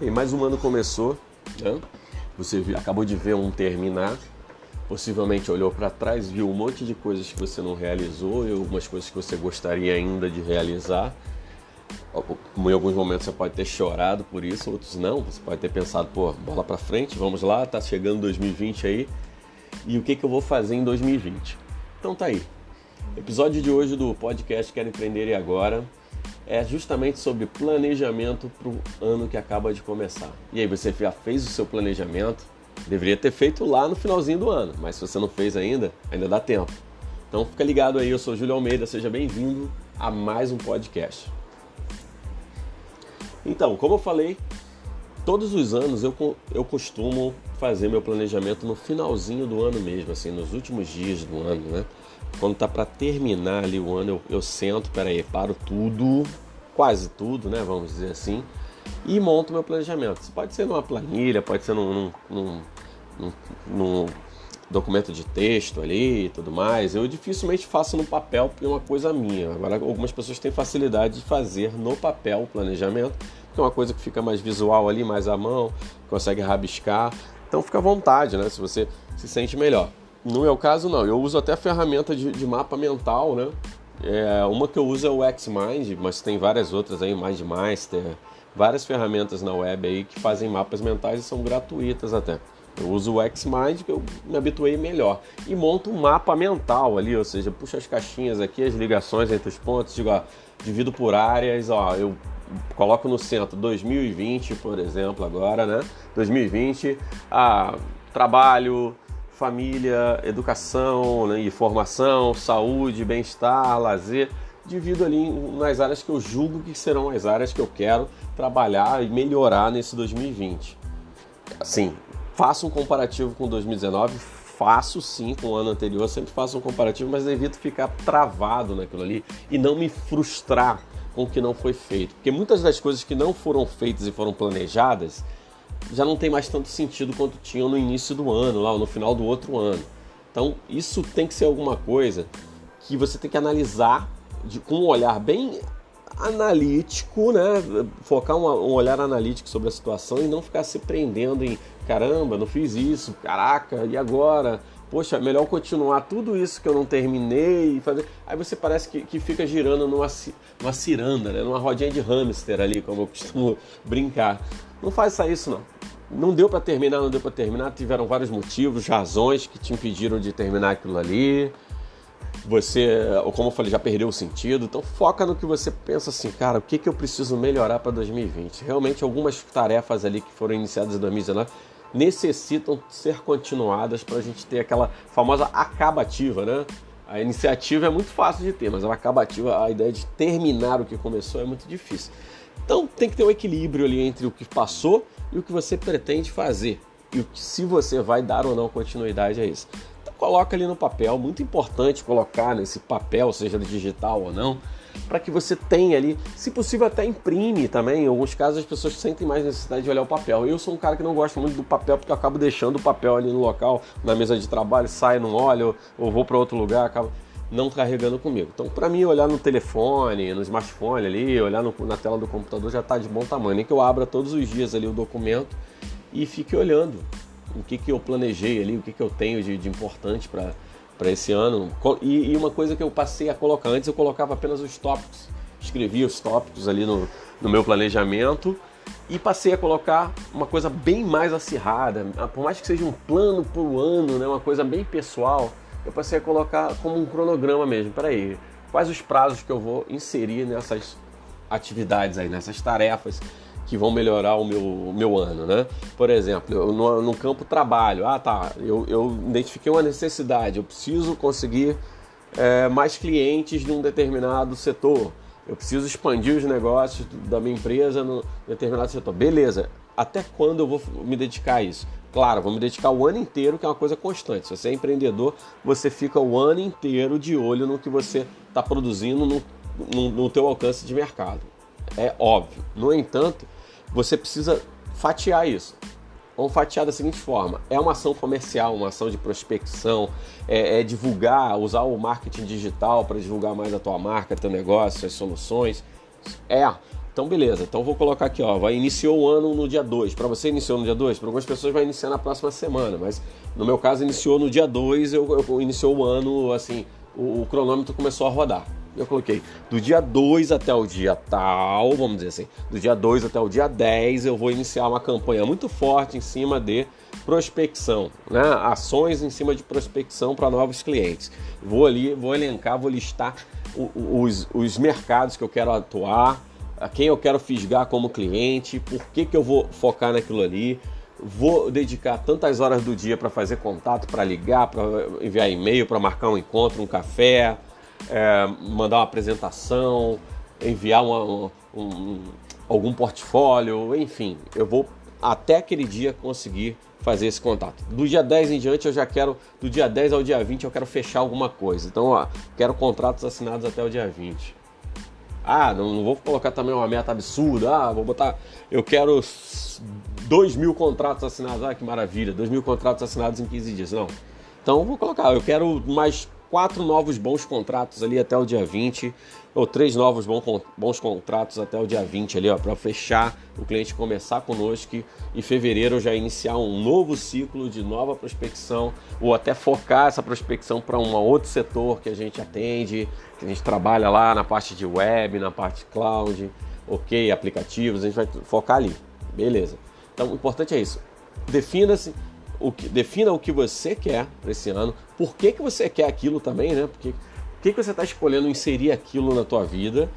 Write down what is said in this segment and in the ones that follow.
E mais um ano começou, né? Você acabou de ver um terminar, possivelmente olhou para trás, viu um monte de coisas que você não realizou e algumas coisas que você gostaria ainda de realizar. Em alguns momentos você pode ter chorado por isso, outros não. Você pode ter pensado, pô, bola para frente, vamos lá, tá chegando 2020 aí. E o que, que eu vou fazer em 2020? Então tá aí. Episódio de hoje do podcast Quero Empreender e Agora é justamente sobre planejamento para o ano que acaba de começar. E aí, você já fez o seu planejamento? Deveria ter feito lá no finalzinho do ano, mas se você não fez ainda, ainda dá tempo. Então fica ligado aí, eu sou Júlio Almeida, seja bem-vindo a mais um podcast. Então, como eu falei, todos os anos eu, eu costumo fazer meu planejamento no finalzinho do ano mesmo, assim, nos últimos dias do ano, né? Quando tá para terminar ali o ano, eu, eu sento, peraí, paro tudo, quase tudo, né? Vamos dizer assim, e monto meu planejamento. Isso pode ser numa planilha, pode ser num, num, num, num documento de texto ali e tudo mais. Eu dificilmente faço no papel porque é uma coisa minha. Agora, algumas pessoas têm facilidade de fazer no papel o planejamento, que é uma coisa que fica mais visual ali, mais à mão, consegue rabiscar. Então fica à vontade, né? Se você se sente melhor. No meu caso, não. Eu uso até ferramenta de, de mapa mental, né? É, uma que eu uso é o Xmind, mas tem várias outras aí, MindMaster, várias ferramentas na web aí que fazem mapas mentais e são gratuitas até. Eu uso o Xmind que eu me habituei melhor e monto um mapa mental ali, ou seja, puxo as caixinhas aqui, as ligações entre os pontos, digo, ó, divido por áreas, ó, eu coloco no centro 2020, por exemplo, agora, né? 2020, ah, trabalho, família, educação né, e formação, saúde, bem-estar, lazer. Divido ali nas áreas que eu julgo que serão as áreas que eu quero trabalhar e melhorar nesse 2020. Assim, faço um comparativo com 2019, faço sim com o ano anterior, sempre faço um comparativo, mas evito ficar travado naquilo ali e não me frustrar com o que não foi feito. Porque muitas das coisas que não foram feitas e foram planejadas, já não tem mais tanto sentido quanto tinham no início do ano, lá no final do outro ano. Então, isso tem que ser alguma coisa que você tem que analisar de, com um olhar bem analítico, né? Focar um, olhar analítico sobre a situação e não ficar se prendendo em caramba, não fiz isso, caraca, e agora? Poxa, melhor continuar tudo isso que eu não terminei fazer. Aí você parece que, que fica girando numa, numa ciranda, né? numa rodinha de hamster ali, como eu costumo brincar. Não faça isso não. Não deu para terminar, não deu para terminar. Tiveram vários motivos, razões que te impediram de terminar aquilo ali. Você, como eu falei, já perdeu o sentido. Então foca no que você pensa assim, cara, o que, que eu preciso melhorar para 2020? Realmente algumas tarefas ali que foram iniciadas em 2019 necessitam ser continuadas para a gente ter aquela famosa acabativa, né? A iniciativa é muito fácil de ter, mas a acabativa, a ideia de terminar o que começou é muito difícil. Então tem que ter um equilíbrio ali entre o que passou e o que você pretende fazer. E se você vai dar ou não continuidade a isso. Então coloca ali no papel, muito importante colocar nesse papel, seja digital ou não, para que você tenha ali, se possível até imprime também. Em alguns casos as pessoas sentem mais necessidade de olhar o papel. Eu sou um cara que não gosta muito do papel porque eu acabo deixando o papel ali no local, na mesa de trabalho, sai, não olho, ou vou para outro lugar, acabo não carregando comigo. Então, para mim, olhar no telefone, no smartphone ali, olhar no, na tela do computador já está de bom tamanho. Nem que eu abra todos os dias ali o documento e fique olhando o que, que eu planejei ali, o que, que eu tenho de, de importante para esse ano. E, e, uma coisa que eu passei a colocar antes, eu colocava apenas os tópicos, escrevia os tópicos ali no, no meu planejamento e passei a colocar uma coisa bem mais acirrada, por mais que seja um plano por ano, né, uma coisa bem pessoal eu passei a colocar como um cronograma mesmo. Peraí, quais os prazos que eu vou inserir nessas atividades aí, nessas tarefas que vão melhorar o meu, o meu ano, né? Por exemplo, no, no campo trabalho, ah tá, eu, eu identifiquei uma necessidade, eu preciso conseguir é, mais clientes de um determinado setor, eu preciso expandir os negócios da minha empresa no determinado setor. Beleza, até quando eu vou me dedicar a isso? Claro, vou me dedicar o ano inteiro, que é uma coisa constante. Se você é empreendedor, você fica o ano inteiro de olho no que você está produzindo no, no, no teu alcance de mercado. É óbvio. No entanto, você precisa fatiar isso. Vamos fatiar da seguinte forma: é uma ação comercial, uma ação de prospecção, é, é divulgar, usar o marketing digital para divulgar mais a tua marca, teu negócio, as soluções. É. Então, beleza. Então, vou colocar aqui, ó. Vai iniciou o ano no dia 2. Para você, iniciou no dia 2? Para algumas pessoas, vai iniciar na próxima semana. Mas, no meu caso, iniciou no dia 2. Eu, eu, iniciou o ano, assim, o, o cronômetro começou a rodar. Eu coloquei do dia 2 até o dia tal, vamos dizer assim, do dia 2 até o dia 10, eu vou iniciar uma campanha muito forte em cima de prospecção, né? ações em cima de prospecção para novos clientes. Vou ali, vou elencar, vou listar os, os mercados que eu quero atuar, a quem eu quero fisgar como cliente, por que, que eu vou focar naquilo ali, vou dedicar tantas horas do dia para fazer contato, para ligar, para enviar e-mail, para marcar um encontro, um café, é, mandar uma apresentação, enviar uma, um, um, algum portfólio, enfim, eu vou até aquele dia conseguir fazer esse contato. Do dia 10 em diante eu já quero, do dia 10 ao dia 20 eu quero fechar alguma coisa. Então, ó, quero contratos assinados até o dia 20. Ah, não, não vou colocar também uma meta absurda. Ah, vou botar, eu quero 2 mil contratos assinados. Ah, que maravilha, 2 mil contratos assinados em 15 dias. Não. Então, vou colocar, eu quero mais quatro novos bons contratos ali até o dia 20, ou três novos bons contratos até o dia 20 ali, ó, para fechar o cliente começar conosco e em fevereiro já iniciar um novo ciclo de nova prospecção, ou até focar essa prospecção para um outro setor que a gente atende, que a gente trabalha lá na parte de web, na parte cloud, ok, aplicativos, a gente vai focar ali, beleza. Então o importante é isso, defina-se o que, defina o que você quer para esse ano, por que, que você quer aquilo também, né? Por que, que você está escolhendo inserir aquilo na tua vida?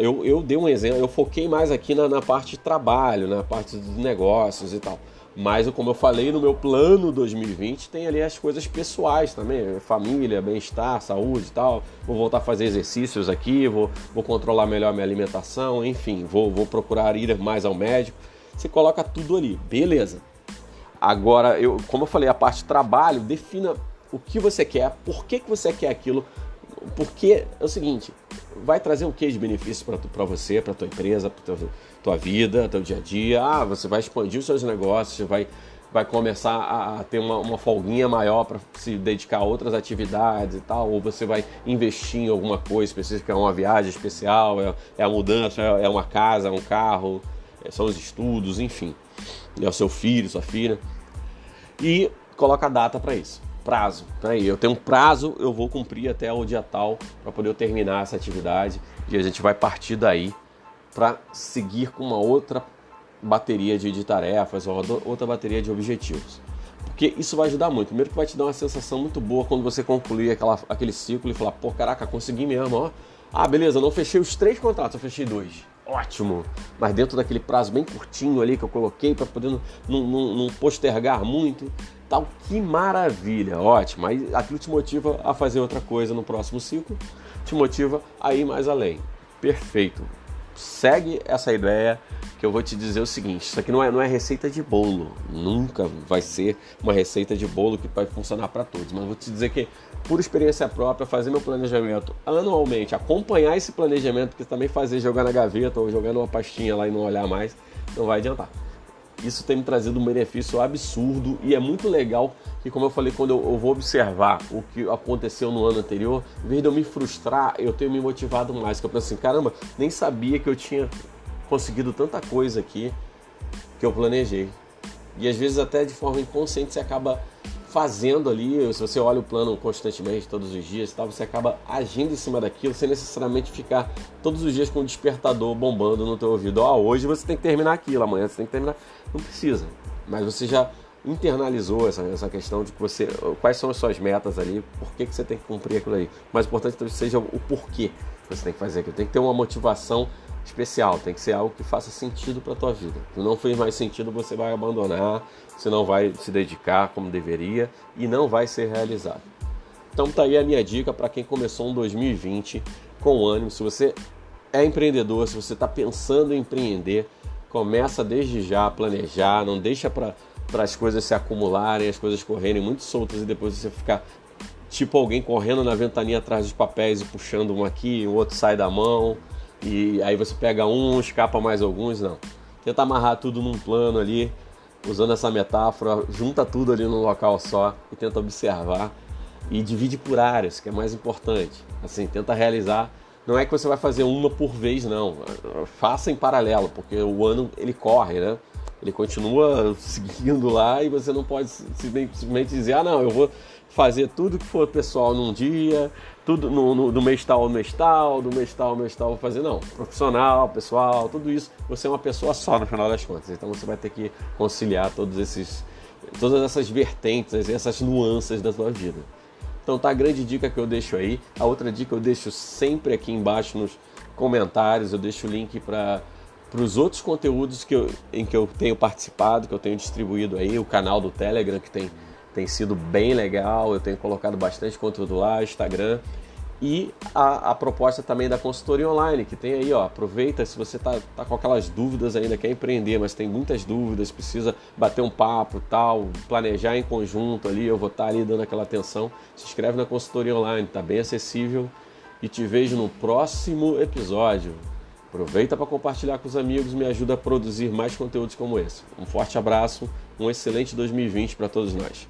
Eu, eu dei um exemplo, eu foquei mais aqui na, na parte de trabalho, na parte dos negócios e tal. Mas, como eu falei, no meu plano 2020 tem ali as coisas pessoais também, família, bem-estar, saúde e tal. Vou voltar a fazer exercícios aqui, vou, vou controlar melhor minha alimentação, enfim, vou, vou procurar ir mais ao médico. Você coloca tudo ali, beleza. Agora, eu, como eu falei, a parte trabalho, defina o que você quer, por que, que você quer aquilo, porque é o seguinte, vai trazer o que de benefício para você, para tua empresa, para tua vida, teu dia a dia. Ah, você vai expandir os seus negócios, vai, vai começar a, ter uma, uma folguinha maior para se dedicar a outras atividades e tal, ou você vai investir em alguma coisa específica, é uma viagem especial, é, é a mudança, é, é uma casa, é um carro, é, são os estudos, enfim é o seu filho, sua filha, e coloca a data para isso. Prazo. Peraí, eu tenho um prazo, eu vou cumprir até o dia tal para poder terminar essa atividade e a gente vai partir daí para seguir com uma outra bateria de, de tarefas ou outra bateria de objetivos. Porque isso vai ajudar muito. Primeiro que vai te dar uma sensação muito boa quando você concluir aquela, aquele ciclo e falar, pô, caraca, consegui mesmo, ó. Ah, beleza, não fechei os três contratos, eu fechei dois ótimo, mas dentro daquele prazo bem curtinho ali que eu coloquei para poder não, não, não, postergar muito, tal, que maravilha, ótimo. Aí aquilo te motiva a fazer outra coisa no próximo ciclo, te motiva a ir mais além. Perfeito. Segue essa ideia que eu vou te dizer o seguinte: isso aqui não é, não é receita de bolo, nunca vai ser uma receita de bolo que vai funcionar para todos, mas vou te dizer que por experiência própria, fazer meu planejamento anualmente, acompanhar esse planejamento, que também fazer jogar na gaveta ou jogar numa pastinha lá e não olhar mais, não vai adiantar. Isso tem me trazido um benefício absurdo e é muito legal que, como eu falei, quando eu, vou observar o que aconteceu no ano anterior, em vez de eu me frustrar, eu tenho me motivado mais. Que eu penso assim, caramba, nem sabia que eu tinha conseguido tanta coisa aqui que eu planejei. E às vezes até de forma inconsciente você acaba fazendo ali, se você olha o plano constantemente, todos os dias, tá, você acaba agindo em cima daquilo sem necessariamente ficar todos os dias com o despertador bombando no teu ouvido. Oh, hoje você tem que terminar aquilo, amanhã você tem que terminar. Não precisa, mas você já internalizou essa, essa questão de que você, quais são as suas metas ali, por que, que você tem que cumprir aquilo aí. O mais importante seja o porquê você tem que fazer aquilo. Tem que ter uma motivação especial, tem que ser algo que faça sentido para tua vida. Se não fez mais sentido, você vai abandonar, você não vai se dedicar como deveria e não vai ser realizado. Então tá aí a minha dica para quem começou um 2020 com ânimo. Se você é empreendedor, se você está pensando em empreender, começa desde já a planejar, não deixa para as coisas se acumularem, as coisas correrem muito soltas e depois você ficar tipo alguém correndo na ventania atrás dos papéis e puxando um aqui, o outro sai da mão e aí você pega um, escapa mais alguns, não. Tenta amarrar tudo num plano ali, usando essa metáfora, junta tudo ali num local só e tenta observar e divide por áreas, que é mais importante. Assim, tenta realizar não é que você vai fazer uma por vez, não. Faça em paralelo, porque o ano ele corre, né? Ele continua seguindo lá e você não pode simplesmente dizer, ah, não, eu vou fazer tudo que for pessoal num dia, tudo no, no, do mês tal mês tal, do mês tal mês tal, vou fazer, não. Profissional, pessoal, tudo isso, você é uma pessoa só no final das contas. Então você vai ter que conciliar todos esses, todas essas vertentes, essas nuances da sua vida. Então tá a grande dica que eu deixo aí. A outra dica eu deixo sempre aqui embaixo nos comentários, eu deixo o link para para os outros conteúdos que eu, em que eu tenho participado, que eu tenho distribuído aí, o canal do Telegram que tem, tem sido bem legal, eu tenho colocado bastante conteúdo lá, Instagram e a, a, proposta também da consultoria online, que tem aí, ó, aproveita se você tá, tá com aquelas dúvidas ainda, quer empreender, mas tem muitas dúvidas, precisa bater um papo tal, planejar em conjunto ali, eu vou estar tá ali dando aquela atenção, se inscreve na consultoria online, tá bem acessível e te vejo no próximo episódio. Aproveita para compartilhar com os amigos, me ajuda a produzir mais conteúdos como esse. Um forte abraço, um excelente 2020 para todos nós.